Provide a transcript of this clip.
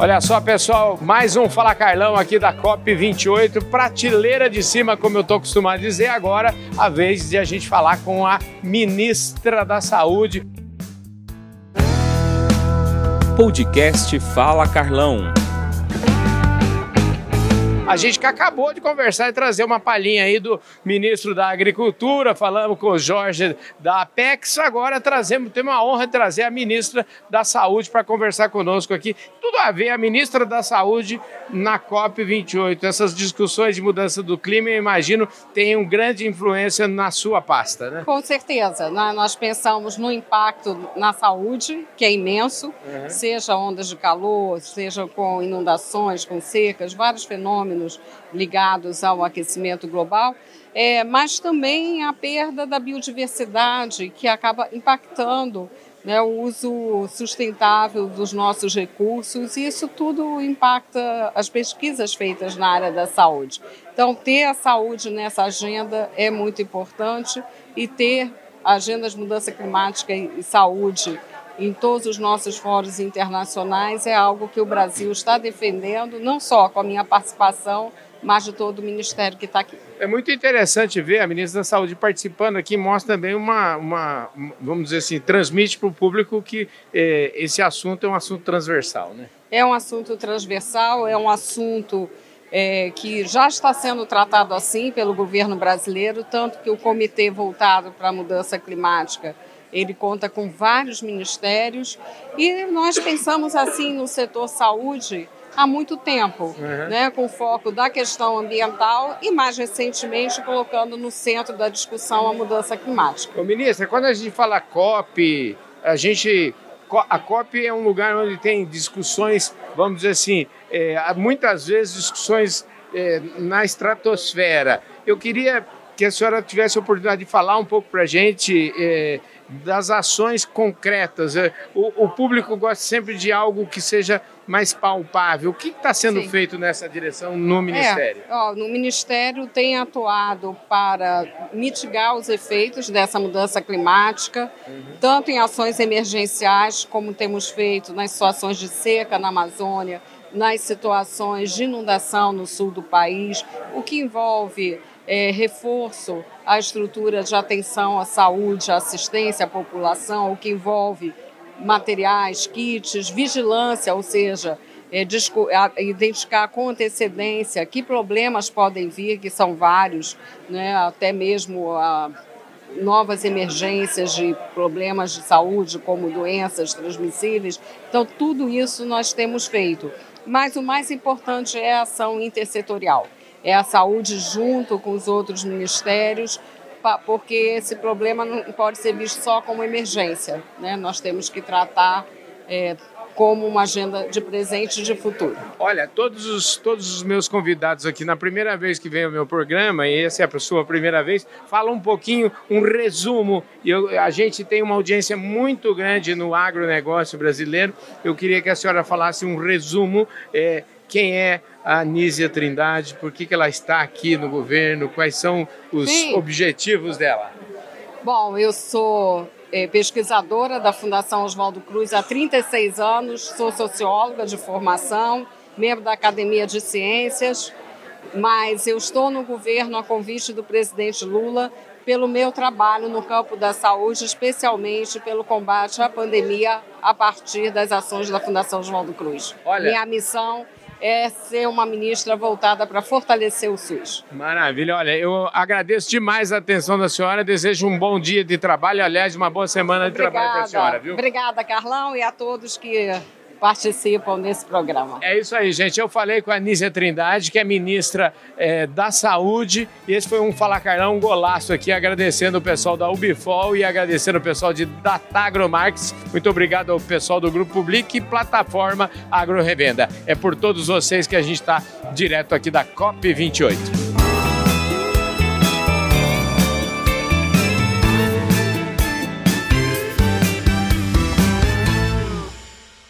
Olha só, pessoal, mais um Fala Carlão aqui da COP28, prateleira de cima, como eu estou acostumado a dizer. Agora, a vez de a gente falar com a ministra da Saúde. Podcast Fala Carlão. A gente que acabou de conversar e trazer uma palhinha aí do ministro da Agricultura, falamos com o Jorge da Apex, agora trazemos, temos a honra de trazer a ministra da Saúde para conversar conosco aqui. Tudo a ver, a ministra da Saúde na COP28. Essas discussões de mudança do clima, eu imagino, têm uma grande influência na sua pasta, né? Com certeza. Nós pensamos no impacto na saúde, que é imenso, uhum. seja ondas de calor, seja com inundações, com secas, vários fenômenos ligados ao aquecimento global, é, mas também a perda da biodiversidade, que acaba impactando né, o uso sustentável dos nossos recursos, e isso tudo impacta as pesquisas feitas na área da saúde. Então, ter a saúde nessa agenda é muito importante e ter agendas de mudança climática e saúde em todos os nossos fóruns internacionais é algo que o Brasil está defendendo, não só com a minha participação, mas de todo o ministério que está aqui. É muito interessante ver a ministra da Saúde participando aqui, mostra também uma, uma vamos dizer assim, transmite para o público que é, esse assunto é um assunto transversal, né? É um assunto transversal, é um assunto é, que já está sendo tratado assim pelo governo brasileiro, tanto que o Comitê Voltado para a Mudança Climática ele conta com vários ministérios e nós pensamos assim no setor saúde há muito tempo, uhum. né, com foco da questão ambiental e mais recentemente colocando no centro da discussão a mudança climática. Ô, ministra, quando a gente fala COP, a gente a COP é um lugar onde tem discussões, vamos dizer assim, é, muitas vezes discussões é, na estratosfera. Eu queria que a senhora tivesse a oportunidade de falar um pouco para a gente é, das ações concretas. É, o, o, público gosta sempre de algo que seja mais palpável. O que está sendo Sim. feito nessa direção no Ministério? É, ó, no Ministério tem atuado para mitigar os efeitos dessa mudança climática, uhum. tanto em ações emergenciais, como temos feito nas situações de seca na Amazônia, nas situações de inundação no sul do país, o que envolve é, reforço à estrutura de atenção à saúde, à assistência à população, o que envolve materiais, kits, vigilância, ou seja, é, identificar com antecedência que problemas podem vir, que são vários, né, até mesmo a, novas emergências de problemas de saúde, como doenças transmissíveis. Então, tudo isso nós temos feito. Mas o mais importante é a ação intersetorial é a saúde junto com os outros ministérios, porque esse problema não pode ser visto só como emergência. Né? Nós temos que tratar é, como uma agenda de presente e de futuro. Olha, todos os, todos os meus convidados aqui, na primeira vez que vem ao meu programa, e essa é a sua primeira vez, fala um pouquinho, um resumo. Eu, a gente tem uma audiência muito grande no agronegócio brasileiro. Eu queria que a senhora falasse um resumo. É, quem é a Anísia Trindade, por que, que ela está aqui no governo, quais são os Sim. objetivos dela? Bom, eu sou é, pesquisadora da Fundação Oswaldo Cruz há 36 anos, sou socióloga de formação, membro da Academia de Ciências, mas eu estou no governo a convite do presidente Lula pelo meu trabalho no campo da saúde, especialmente pelo combate à pandemia a partir das ações da Fundação Oswaldo Cruz. Olha, Minha missão é ser uma ministra voltada para fortalecer o SUS. Maravilha. Olha, eu agradeço demais a atenção da senhora, desejo um bom dia de trabalho, aliás, uma boa semana de Obrigada. trabalho para a senhora, viu? Obrigada, Carlão, e a todos que participam desse programa. É isso aí, gente. Eu falei com a Nízia Trindade, que é ministra é, da Saúde, e esse foi um Fala Carlão, um golaço aqui, agradecendo o pessoal da Ubifol e agradecendo o pessoal de Datagromarks. Muito obrigado ao pessoal do Grupo Public e Plataforma Agro Revenda. É por todos vocês que a gente está direto aqui da COP28.